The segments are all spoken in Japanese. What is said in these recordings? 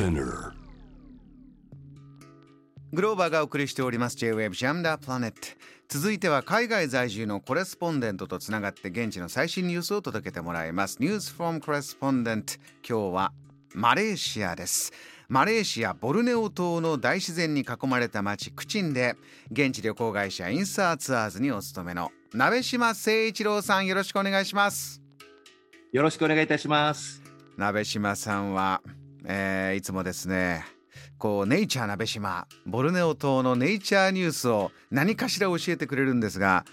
Spinner. グローバーがお送りしております。J-Wave Jam the Planet 続いては海外在住のコレスポンデントとつながって現地の最新ニュースを届けてもらいます。News from Correspondent 今日はマレーシアです。マレーシアボルネオ島の大自然に囲まれた町クチンで現地旅行会社インサーツアーズにお勤めの鍋島誠一郎さんよろしくお願いします。よろしくお願いいたします。鍋島さんは、えーいつもですねこうネイチャー鍋島ボルネオ島のネイチャーニュースを何かしら教えてくれるんですが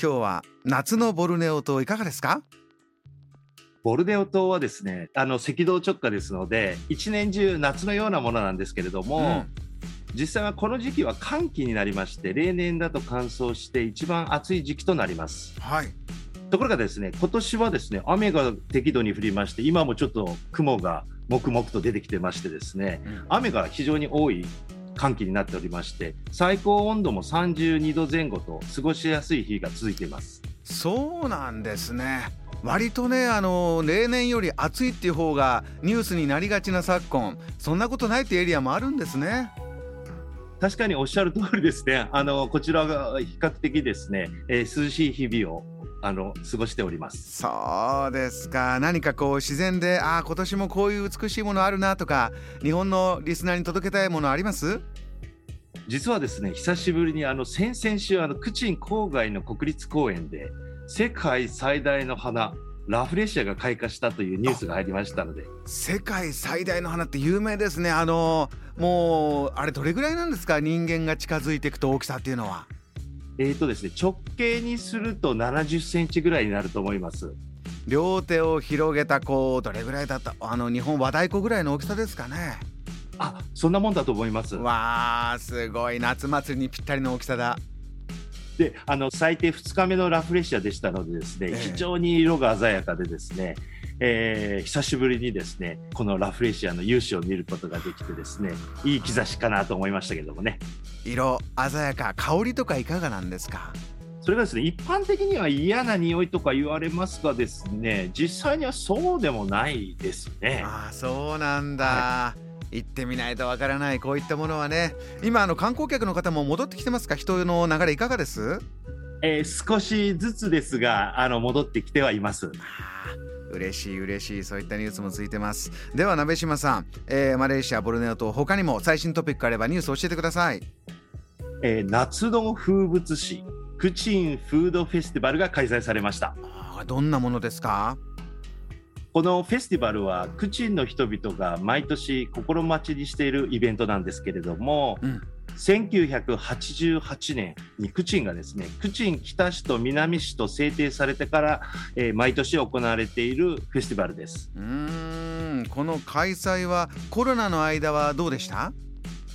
今日は夏のボルネオ島いかがですか？ボルネオ島はですね、あの赤道直下ですので、一年中夏のようなものなんですけれども、実際はこの時期は寒気になりまして、例年だと乾燥して一番暑い時期となります。はい。ところがですね、今年はですね、雨が適度に降りまして、今もちょっと雲が黙々と出てきてましてですね、雨が非常に多い寒気になっておりまして、最高温度も32度前後と過ごしやすい日が続いています。そうなんですね。割とねあの例年より暑いっていう方がニュースになりがちな昨今そんなことないってエリアもあるんですね。確かにおっしゃる通りですね、あのこちらが比較的ですね、えー涼しい日々をあの過ごしております。そうですか。何かこう自然でああ今年もこういう美しいものあるなとか日本のリスナーに届けたいものあります？実はですね、久しぶりにあの先々週、あのクチン郊外の国立公園で、世界最大の花、ラフレシアが開花したというニュースが入りましたので、世界最大の花って有名ですね。あのもうあれどれぐらいなんですか？人間が近づいていくと大きさっていうのはえーとですね、直径にすると70センチぐらいになると思います。両手を広げたこうどれぐらいだったあの日本和太鼓ぐらいの大きさですかねあそんなもんだと思います。わあすごい夏祭りにぴったりの大きさだであの最低2日目のラフレシアでしたのでですね、ええ非常に色が鮮やかでですね、えー久しぶりにですねこのラフレシアの勇姿を見ることができてですねいい兆しかなと思いましたけどもね。色鮮やか香りとかいかがなんですか？それがですね一般的には嫌な匂いとか言われますがですね実際にはそうでもないですね。ああそうなんだ、行ってみないとわからないこういったものはね。今あの観光客の方も戻ってきてますか？人の流れいかがです？えー少しずつですがあの戻ってきてはいます。嬉しい嬉しいそういったニュースもついてます。では鍋島さん、えーマレーシアボルネオ島他にも最新トピックあればニュース教えてください。えー夏の風物詩クチンフードフェスティバルが開催されました。どんなものですか？このフェスティバルはクチンの人々が毎年心待ちにしているイベントなんですけれども、うん1988年にクチンがですねクチン北市と南市と制定されてから、えー毎年行われているフェスティバルです。うーんこの開催はコロナの間はどうでした？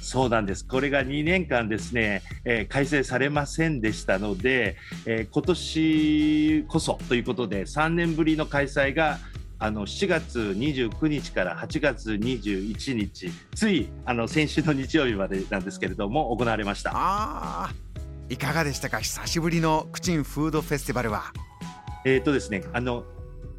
そうなんです。これが2年間ですね、えー開催されませんでしたので、えー今年こそということで3年ぶりの開催があの7月29日から8月21日ついあの先週の日曜日までなんですけれども行われました。あーいかがでしたか？久しぶりのクチンフードフェスティバルは。えーとですね、あの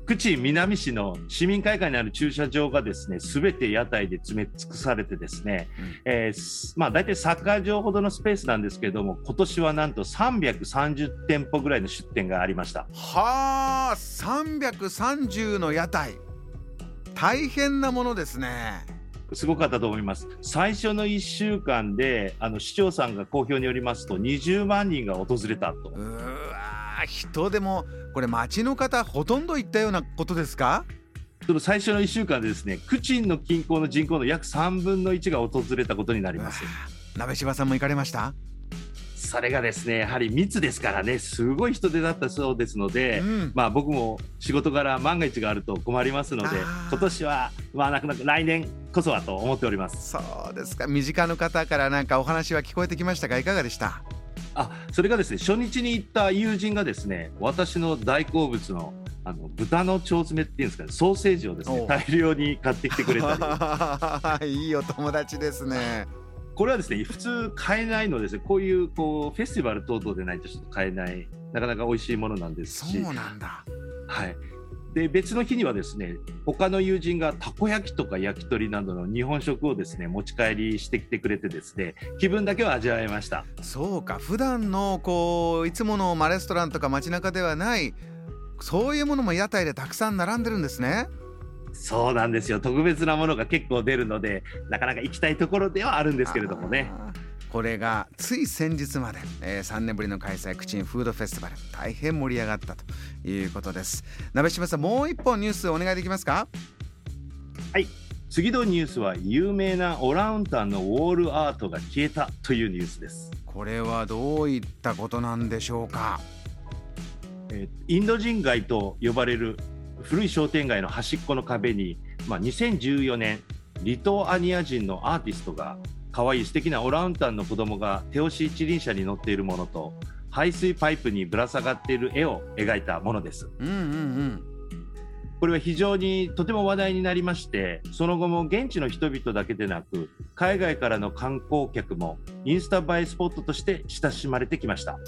クチン南市の市民会館にある駐車場がですね、すべて屋台で詰め尽くされてですね、うん。えーすまあ大体サッカー場ほどのスペースなんですけれども、今年はなんと330店舗ぐらいの出店がありました。はあ330の屋台。大変なものですね。すごかったと思います。最初の1週間で、あの市長さんが公表によりますと、20万人が訪れたとう。ーわー人でもこれ町の方ほとんど行ったようなことですか？その最初の1週間でですね、クチンの近郊の人口の約3分の1が訪れたことになります。鍋柴さんも行かれました？それがですね、やはり密ですからね、すごい人手だったそうですので、うんまあ僕も仕事柄万が一があると困りますので今年はまあなくなく来年こそはと思っております。そうですか身近な方からなんかお話は聞こえてきましたがいかがでした？あ、それがですね、初日に行った友人がですね、私の大好物のあの豚の腸詰めっていうんですかね、ソーセージをですね、大量に買ってきてくれたり、いいお友達ですね。これはですね、普通買えないのですね、こういうこうフェスティバル等々でないとちょっと買えない、なかなか美味しいものなんですし、そうなんだ。はい。で別の日にはですね他の友人がたこ焼きとか焼き鳥などの日本食をですね持ち帰りしてきてくれてですね気分だけは味わえました。そうか普段のこういつものまレストランとか街中ではないそういうものも屋台でたくさん並んでるんですね。そうなんですよ。特別なものが結構出るのでなかなか行きたいところではあるんですけれどもねこれがつい先日まで、えー、3年ぶりの開催クチンフードフェスティバル大変盛り上がったということです。鍋島さんもう一本ニュースお願いできますか？はい。次のニュースは有名なオランウータンのウォールアートが消えたというニュースです。これはどういったことなんでしょうか、えー、インド人街と呼ばれる古い商店街の端っこの壁に、まあ、2014年リトアニア人のアーティストが可愛い素敵なオランウータンの子供が手押し一輪車に乗っているものと排水パイプにぶら下がっている絵を描いたものです。うんうんうんこれは非常にとても話題になりましてその後も現地の人々だけでなく海外からの観光客もインスタ映えスポットとして親しまれてきました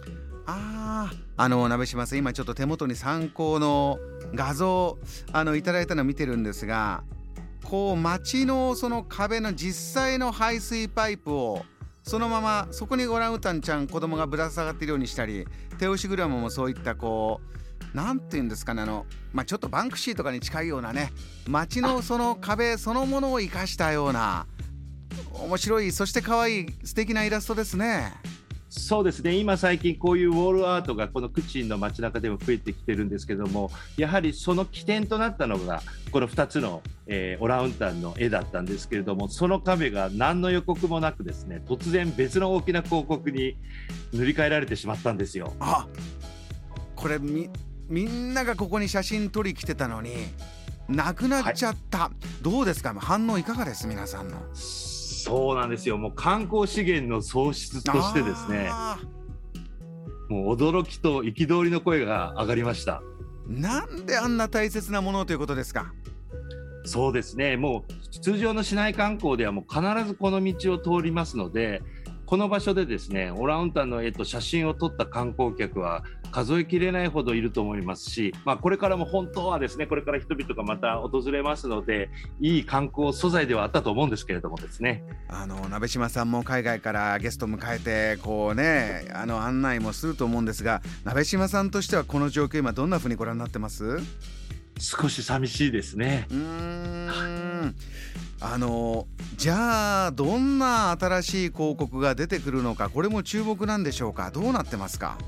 ああの鍋島さん今ちょっと手元に参考の画像あのいただいたのを見てるんですがこう街のその壁の実際の排水パイプをそのままそこにオランウータンちゃん子供がぶら下がっているようにしたり手押しグラムもそういったこう何て言うんですかねあの、まあ、ちょっとバンクシーとかに近いようなね街のその壁そのものを生かしたような面白いそして可愛い素敵なイラストですね。そうですね。今最近こういうウォールアートがこのクチンの街中でも増えてきてるんですけどもやはりその起点となったのがこの2つの、えー、オランウータンの絵だったんですけれどもその壁が何の予告もなくですね突然別の大きな広告に塗り替えられてしまったんですよ。あこれみみんながここに写真撮り来てたのになくなっちゃった、はい、どうですか？反応いかがです？皆さんの。そうなんですよ。もう観光資源の創出としてですねもう驚きと憤りの声が上がりました。なんであんな大切なものということですか？そうですね。もう通常の市内観光ではもう必ずこの道を通りますのでこの場所でですねオランウータンの絵と写真を撮った観光客は数えきれないほどいると思いますし、まあ、これからも本当はですねこれから人々がまた訪れますのでいい観光素材ではあったと思うんですけれどもですね。あの鍋島さんも海外からゲストを迎えてこうねあの案内もすると思うんですが鍋島さんとしてはこの状況今どんなふうにご覧になってます？少し寂しいですね。うんあのじゃあどんな新しい広告が出てくるのかこれも注目なんでしょうか？どうなってますか？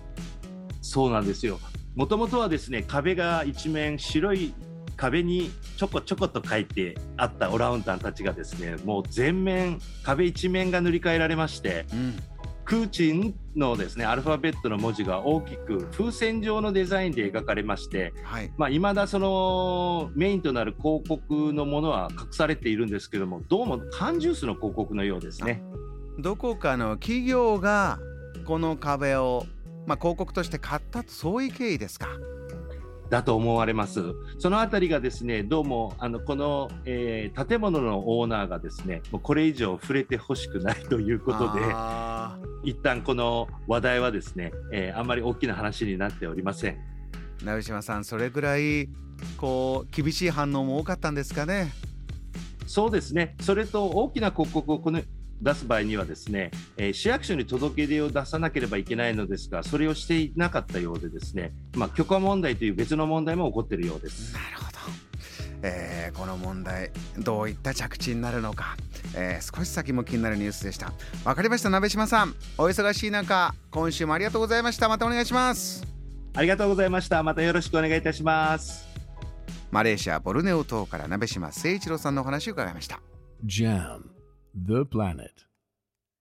そうなんですよ。もともとはですね壁が一面白い壁にちょこちょこと書いてあったオランウータンたちがですねもう全面壁一面が塗り替えられまして、うん、クーチンのですねアルファベットの文字が大きく風船状のデザインで描かれまして、はいまあ、未だそのメインとなる広告のものは隠されているんですけどもどうも缶ジュースの広告のようですね。どこかの企業がこの壁を、まあ、広告として買ったとそういう経緯ですか？だと思われます。そのあたりがですね、どうもあのこの、えー、建物のオーナーがですね、もうこれ以上触れてほしくないということで、一旦この話題はですね、えー、あんまり大きな話になっておりません。成島さん、それぐらいこう厳しい反応も多かったんですかね？そうですね。それと大きな広告をこの出す場合にはですね、えー、市役所に届け出を出さなければいけないのですが、それをしていなかったようでですね、まあ、許可問題という別の問題も起こっているようです。なるほど。えー、この問題どういった着地になるのか、えー、少し先も気になるニュースでした。わかりました鍋島さん。お忙しい中今週もありがとうございました。またお願いします。ありがとうございました。またよろしくお願いいたします。マレーシアボルネオ島から鍋島誠一郎さんのお話を伺いました。JAM The Planet